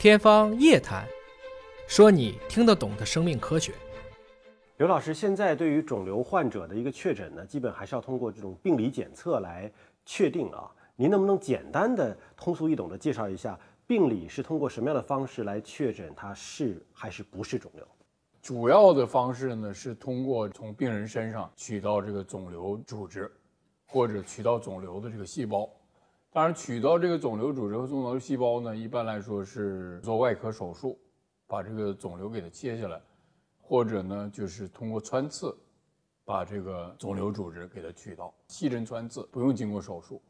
天方夜谭，说你听得懂的生命科学。刘老师，现在对于肿瘤患者的一个确诊呢，基本还是要通过这种病理检测来确定啊。您能不能简单的、通俗易懂的介绍一下，病理是通过什么样的方式来确诊它是还是不是肿瘤？主要的方式呢，是通过从病人身上取到这个肿瘤组织，或者取到肿瘤的这个细胞。当然，取到这个肿瘤组织和肿瘤细胞呢，一般来说是做外科手术，把这个肿瘤给它切下来，或者呢就是通过穿刺，把这个肿瘤组织给它取到，细针穿刺不用经过手术。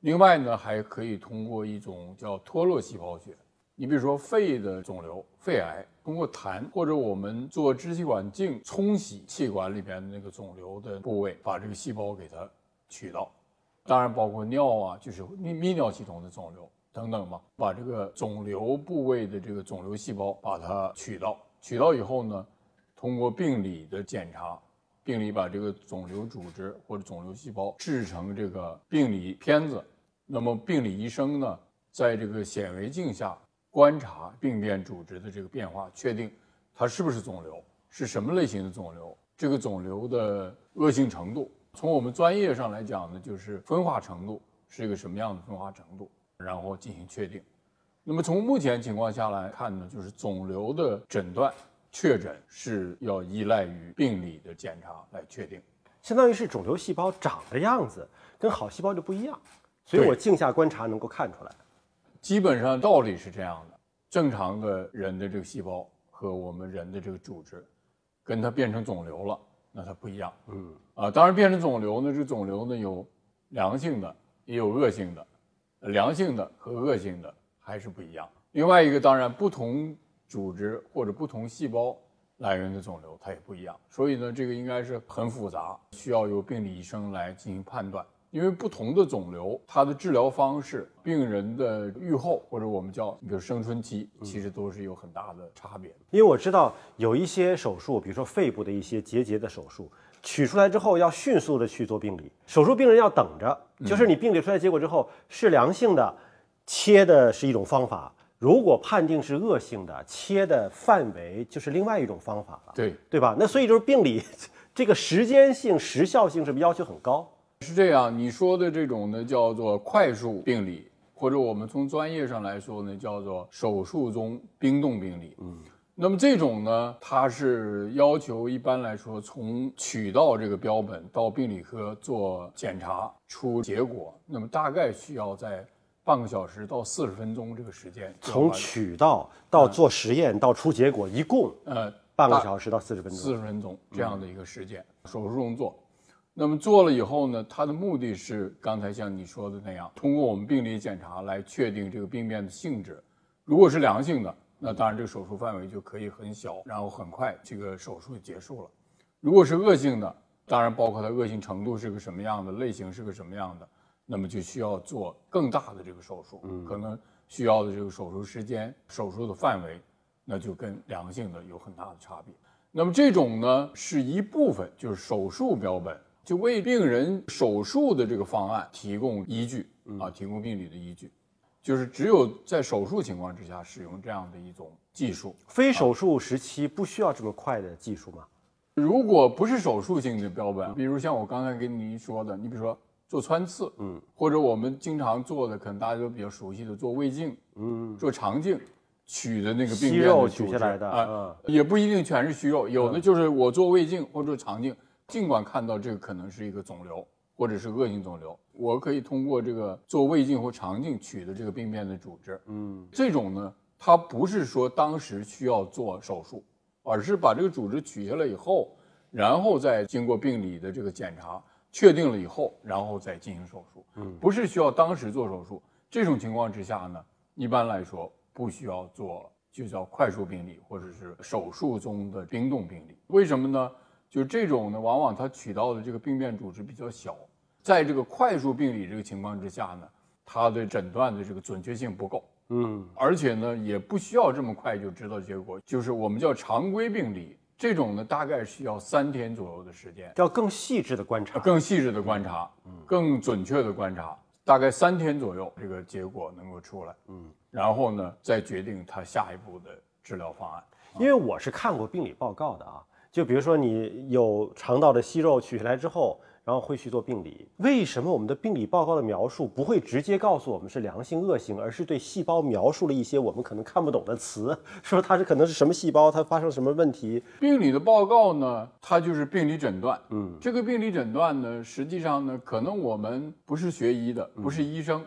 另外呢，还可以通过一种叫脱落细胞学，你比如说肺的肿瘤、肺癌，通过痰或者我们做支气管镜冲洗气管里边的那个肿瘤的部位，把这个细胞给它取到。当然包括尿啊，就是泌泌尿系统的肿瘤等等嘛，把这个肿瘤部位的这个肿瘤细胞把它取到，取到以后呢，通过病理的检查，病理把这个肿瘤组织或者肿瘤细胞制成这个病理片子，那么病理医生呢，在这个显微镜下观察病变组织的这个变化，确定它是不是肿瘤，是什么类型的肿瘤，这个肿瘤的恶性程度。从我们专业上来讲呢，就是分化程度是一个什么样的分化程度，然后进行确定。那么从目前情况下来看呢，就是肿瘤的诊断确诊是要依赖于病理的检查来确定，相当于是肿瘤细胞长的样子跟好细胞就不一样，所以我镜下观察能够看出来。基本上道理是这样的，正常的人的这个细胞和我们人的这个组织，跟它变成肿瘤了。那它不一样，嗯啊，当然变成肿瘤呢，这肿瘤呢有良性的，也有恶性的，良性的和恶性的还是不一样。另外一个，当然不同组织或者不同细胞来源的肿瘤它也不一样，所以呢，这个应该是很复杂，需要由病理医生来进行判断。因为不同的肿瘤，它的治疗方式、病人的预后或者我们叫比如生存期，其实都是有很大的差别。因为我知道有一些手术，比如说肺部的一些结节的手术，取出来之后要迅速的去做病理，手术病人要等着，就是你病理出来结果之后是良性的，切的是一种方法；如果判定是恶性的，切的范围就是另外一种方法了。对对吧？那所以就是病理 这个时间性、时效性是不是要求很高？是这样，你说的这种呢，叫做快速病理，或者我们从专业上来说呢，叫做手术中冰冻病理。嗯，那么这种呢，它是要求一般来说，从取到这个标本到病理科做检查出结果，那么大概需要在半个小时到四十分钟这个时间。从取到到做实验到出结果，一共呃半个小时到四十分钟。四十分钟这样的一个时间，手术中做。那么做了以后呢，它的目的是刚才像你说的那样，通过我们病理检查来确定这个病变的性质。如果是良性的，那当然这个手术范围就可以很小，然后很快这个手术就结束了。如果是恶性的，当然包括它恶性程度是个什么样的，类型是个什么样的，那么就需要做更大的这个手术，可能需要的这个手术时间、手术的范围，那就跟良性的有很大的差别。那么这种呢，是一部分，就是手术标本。就为病人手术的这个方案提供依据啊，提供病理的依据，就是只有在手术情况之下使用这样的一种技术。非手术时期不需要这么快的技术吗？如果不是手术性的标本，比如像我刚才跟您说的，你比如说做穿刺，嗯，或者我们经常做的，可能大家都比较熟悉的做胃镜，嗯，做肠镜取的那个病变的取下来的啊，也不一定全是虚肉，有的就是我做胃镜或者做肠镜。尽管看到这个可能是一个肿瘤或者是恶性肿瘤，我可以通过这个做胃镜或肠镜取的这个病变的组织，嗯，这种呢，它不是说当时需要做手术，而是把这个组织取下来以后，然后再经过病理的这个检查确定了以后，然后再进行手术，嗯，不是需要当时做手术。这种情况之下呢，一般来说不需要做，就叫快速病理或者是手术中的冰冻病理。为什么呢？就这种呢，往往它取到的这个病变组织比较小，在这个快速病理这个情况之下呢，它的诊断的这个准确性不够，嗯，而且呢，也不需要这么快就知道结果，就是我们叫常规病理这种呢，大概需要三天左右的时间，要更细致的观察，更细致的观察，嗯。更准确的观察，大概三天左右，这个结果能够出来，嗯，然后呢，再决定他下一步的治疗方案。因为我是看过病理报告的啊，就比如说你有肠道的息肉取下来之后，然后会去做病理。为什么我们的病理报告的描述不会直接告诉我们是良性恶性，而是对细胞描述了一些我们可能看不懂的词，说它是可能是什么细胞，它发生什么问题？病理的报告呢，它就是病理诊断。嗯，这个病理诊断呢，实际上呢，可能我们不是学医的，不是医生，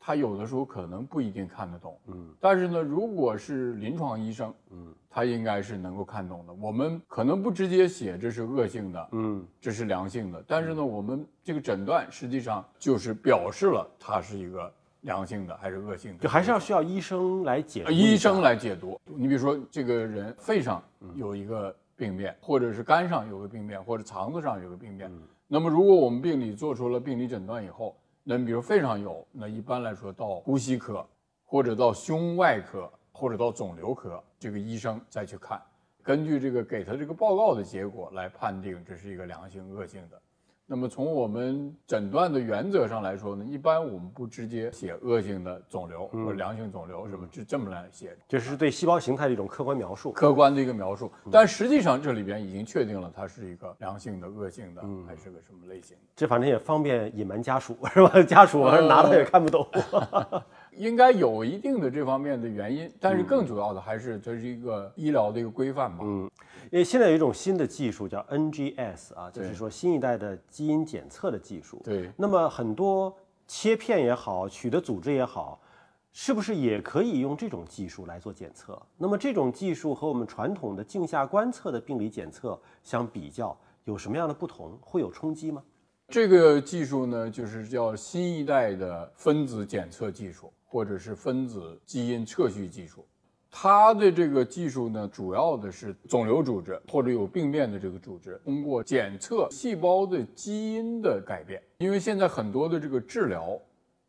他有的时候可能不一定看得懂。嗯，但是呢，如果是临床医生，嗯，他应该是能够看懂的。我们可能不直接写这是恶性的，嗯，这是良性的，但是呢，我们这个诊断实际上就是表示了它是一个良性的还是恶性的，就还是要需要医生来解。医生来解读。你比如说，这个人肺上有一个病变，或者是肝上有个病变，或者肠子上有个病变。那么，如果我们病理做出了病理诊断以后，那比如肺上有，那一般来说到呼吸科，或者到胸外科，或者到肿瘤科，这个医生再去看，根据这个给他这个报告的结果来判定这是一个良性恶性的。那么从我们诊断的原则上来说呢，一般我们不直接写恶性的肿瘤或者良性肿瘤什么，这这么来写，就是对细胞形态的一种客观描述。客观的一个描述。但实际上这里边已经确定了它是一个良性的、恶性的，还是个什么类型的。这反正也方便隐瞒家属，是吧？家属拿到也看不懂。应该有一定的这方面的原因，但是更主要的还是它是一个医疗的一个规范吧。嗯，因为现在有一种新的技术叫 NGS 啊，就是说新一代的基因检测的技术。对，那么很多切片也好，取的组织也好，是不是也可以用这种技术来做检测？那么这种技术和我们传统的镜下观测的病理检测相比较，有什么样的不同？会有冲击吗？这个技术呢，就是叫新一代的分子检测技术，或者是分子基因测序技术。它的这个技术呢，主要的是肿瘤组织或者有病变的这个组织，通过检测细胞的基因的改变。因为现在很多的这个治疗，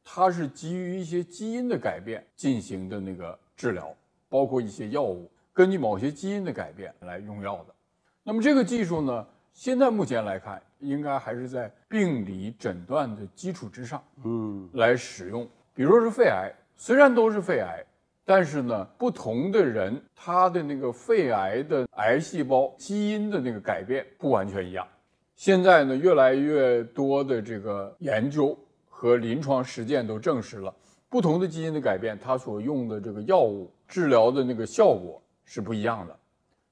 它是基于一些基因的改变进行的那个治疗，包括一些药物，根据某些基因的改变来用药的。那么这个技术呢，现在目前来看，应该还是在病理诊断的基础之上，嗯，来使用。比如说是肺癌，虽然都是肺癌，但是呢，不同的人他的那个肺癌的癌细胞基因的那个改变不完全一样。现在呢，越来越多的这个研究和临床实践都证实了，不同的基因的改变，它所用的这个药物治疗的那个效果是不一样的。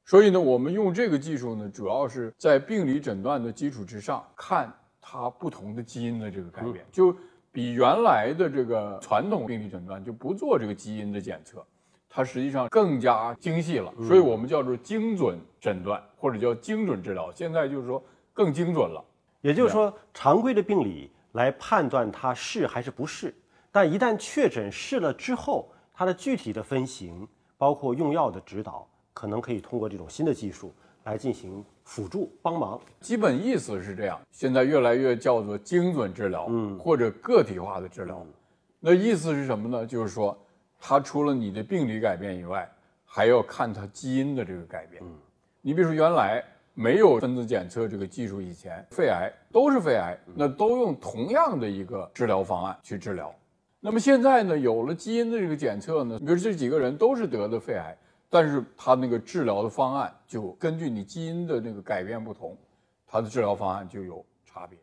所以呢，我们用这个技术呢，主要是在病理诊断的基础之上，看它不同的基因的这个改变，就比原来的这个传统病理诊断就不做这个基因的检测，它实际上更加精细了。所以我们叫做精准诊断或者叫精准治疗。现在就是说更精准了。也就是说，常规的病理来判断它是还是不是，但一旦确诊是了之后，它的具体的分型，包括用药的指导，可能可以通过这种新的技术来进行辅助帮忙。基本意思是这样，现在越来越叫做精准治疗，嗯或者个体化的治疗。那意思是什么呢？就是说，它除了你的病理改变以外，还要看它基因的这个改变。嗯你比如说，原来没有分子检测这个技术以前，肺癌都是肺癌，那都用同样的一个治疗方案去治疗。那么现在呢，有了基因的这个检测呢，比如这几个人都是得的肺癌，但是他那个治疗的方案就根据你基因的那个改变不同，它的治疗方案就有差别。